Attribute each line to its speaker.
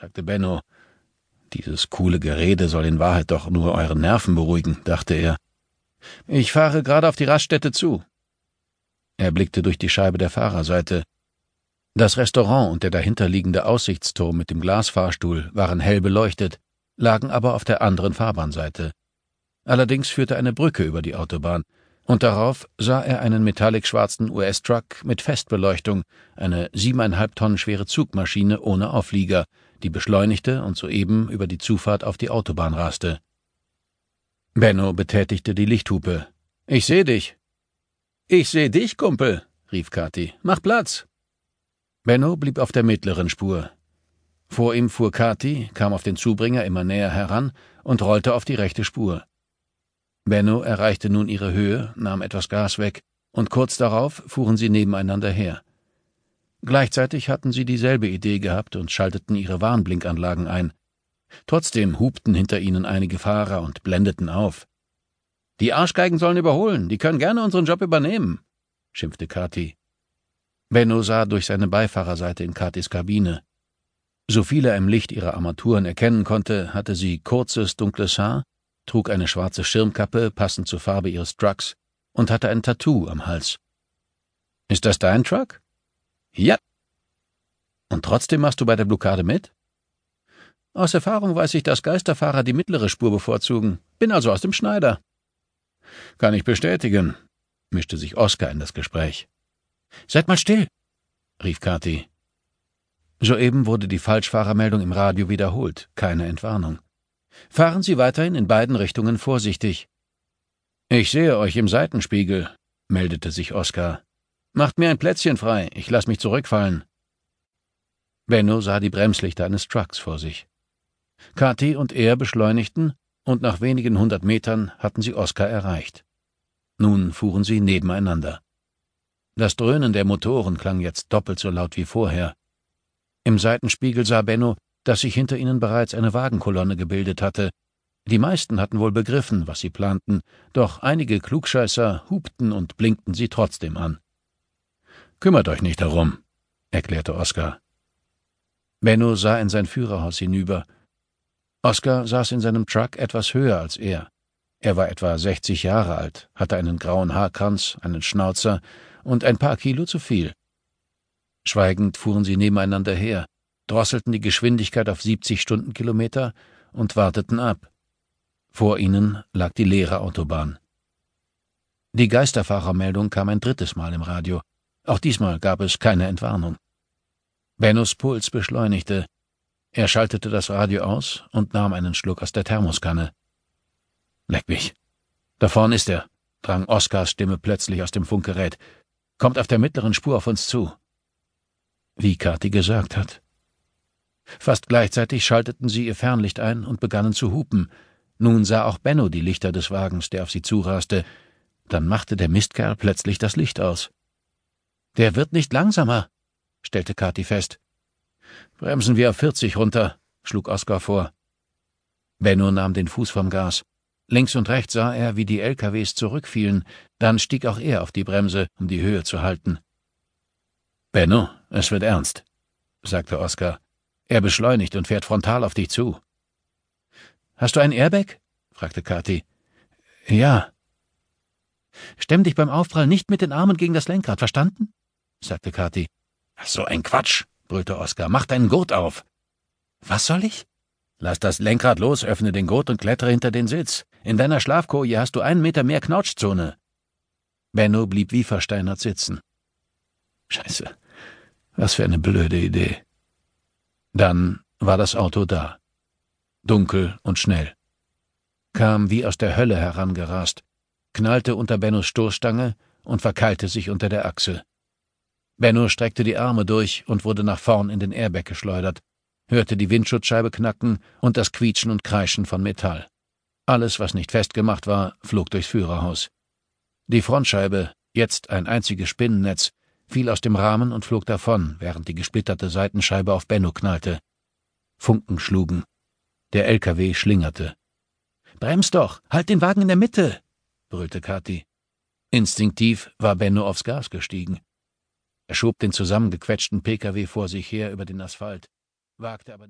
Speaker 1: sagte Benno. Dieses coole Gerede soll in Wahrheit doch nur euren Nerven beruhigen, dachte er. Ich fahre gerade auf die Raststätte zu. Er blickte durch die Scheibe der Fahrerseite. Das Restaurant und der dahinterliegende Aussichtsturm mit dem Glasfahrstuhl waren hell beleuchtet, lagen aber auf der anderen Fahrbahnseite. Allerdings führte eine Brücke über die Autobahn, und darauf sah er einen metallic-schwarzen US-Truck mit Festbeleuchtung, eine siebeneinhalb Tonnen schwere Zugmaschine ohne Auflieger, die beschleunigte und soeben über die Zufahrt auf die Autobahn raste. Benno betätigte die Lichthupe. Ich seh dich. Ich seh dich, Kumpel, rief Kathi. Mach Platz. Benno blieb auf der mittleren Spur. Vor ihm fuhr Kathi, kam auf den Zubringer immer näher heran und rollte auf die rechte Spur. Benno erreichte nun ihre Höhe, nahm etwas Gas weg, und kurz darauf fuhren sie nebeneinander her. Gleichzeitig hatten sie dieselbe Idee gehabt und schalteten ihre Warnblinkanlagen ein. Trotzdem hupten hinter ihnen einige Fahrer und blendeten auf. Die Arschgeigen sollen überholen, die können gerne unseren Job übernehmen, schimpfte Kathi. Benno sah durch seine Beifahrerseite in Kathis Kabine. So viel er im Licht ihrer Armaturen erkennen konnte, hatte sie kurzes, dunkles Haar, trug eine schwarze Schirmkappe, passend zur Farbe ihres Trucks, und hatte ein Tattoo am Hals. Ist das dein Truck? Ja. Und trotzdem machst du bei der Blockade mit? Aus Erfahrung weiß ich, dass Geisterfahrer die mittlere Spur bevorzugen. Bin also aus dem Schneider. Kann ich bestätigen, mischte sich Oskar in das Gespräch. Seid mal still, rief Kathi. Soeben wurde die Falschfahrermeldung im Radio wiederholt, keine Entwarnung. Fahren Sie weiterhin in beiden Richtungen vorsichtig. Ich sehe euch im Seitenspiegel, meldete sich Oskar. Macht mir ein Plätzchen frei, ich lass mich zurückfallen. Benno sah die Bremslichter eines Trucks vor sich. Kathi und er beschleunigten, und nach wenigen hundert Metern hatten sie Oskar erreicht. Nun fuhren sie nebeneinander. Das Dröhnen der Motoren klang jetzt doppelt so laut wie vorher. Im Seitenspiegel sah Benno, dass sich hinter ihnen bereits eine Wagenkolonne gebildet hatte. Die meisten hatten wohl begriffen, was sie planten, doch einige Klugscheißer hupten und blinkten sie trotzdem an. Kümmert euch nicht darum, erklärte Oskar. Benno sah in sein Führerhaus hinüber. Oskar saß in seinem Truck etwas höher als er. Er war etwa 60 Jahre alt, hatte einen grauen Haarkranz, einen Schnauzer und ein paar Kilo zu viel. Schweigend fuhren sie nebeneinander her, drosselten die Geschwindigkeit auf 70 Stundenkilometer und warteten ab. Vor ihnen lag die leere Autobahn. Die Geisterfahrermeldung kam ein drittes Mal im Radio. Auch diesmal gab es keine Entwarnung. Bennos Puls beschleunigte. Er schaltete das Radio aus und nahm einen Schluck aus der Thermoskanne. Leck mich. Da vorn ist er, drang Oskars Stimme plötzlich aus dem Funkgerät. Kommt auf der mittleren Spur auf uns zu. Wie Kathi gesagt hat. Fast gleichzeitig schalteten sie ihr Fernlicht ein und begannen zu hupen. Nun sah auch Benno die Lichter des Wagens, der auf sie zuraste. Dann machte der Mistkerl plötzlich das Licht aus. Der wird nicht langsamer, stellte Kathi fest. Bremsen wir auf 40 runter, schlug Oskar vor. Benno nahm den Fuß vom Gas. Links und rechts sah er, wie die LKWs zurückfielen, dann stieg auch er auf die Bremse, um die Höhe zu halten. Benno, es wird ernst, sagte Oskar. Er beschleunigt und fährt frontal auf dich zu. Hast du ein Airbag? fragte Kathi. Ja. Stemm dich beim Aufprall nicht mit den Armen gegen das Lenkrad, verstanden? sagte Kathi. So ein Quatsch, brüllte Oskar. Mach deinen Gurt auf. Was soll ich? Lass das Lenkrad los, öffne den Gurt und klettere hinter den Sitz. In deiner Schlafkoje hast du einen Meter mehr Knautschzone. Benno blieb wie versteinert sitzen. Scheiße. Was für eine blöde Idee. Dann war das Auto da. Dunkel und schnell. Kam wie aus der Hölle herangerast, knallte unter Bennos Stoßstange und verkeilte sich unter der Achse. Benno streckte die Arme durch und wurde nach vorn in den Airbag geschleudert, hörte die Windschutzscheibe knacken und das Quietschen und Kreischen von Metall. Alles, was nicht festgemacht war, flog durchs Führerhaus. Die Frontscheibe, jetzt ein einziges Spinnennetz, fiel aus dem Rahmen und flog davon, während die gesplitterte Seitenscheibe auf Benno knallte. Funken schlugen. Der LKW schlingerte. Brems doch! Halt den Wagen in der Mitte! brüllte Kathi. Instinktiv war Benno aufs Gas gestiegen. Er schob den zusammengequetschten Pkw vor sich her über den Asphalt, wagte aber nicht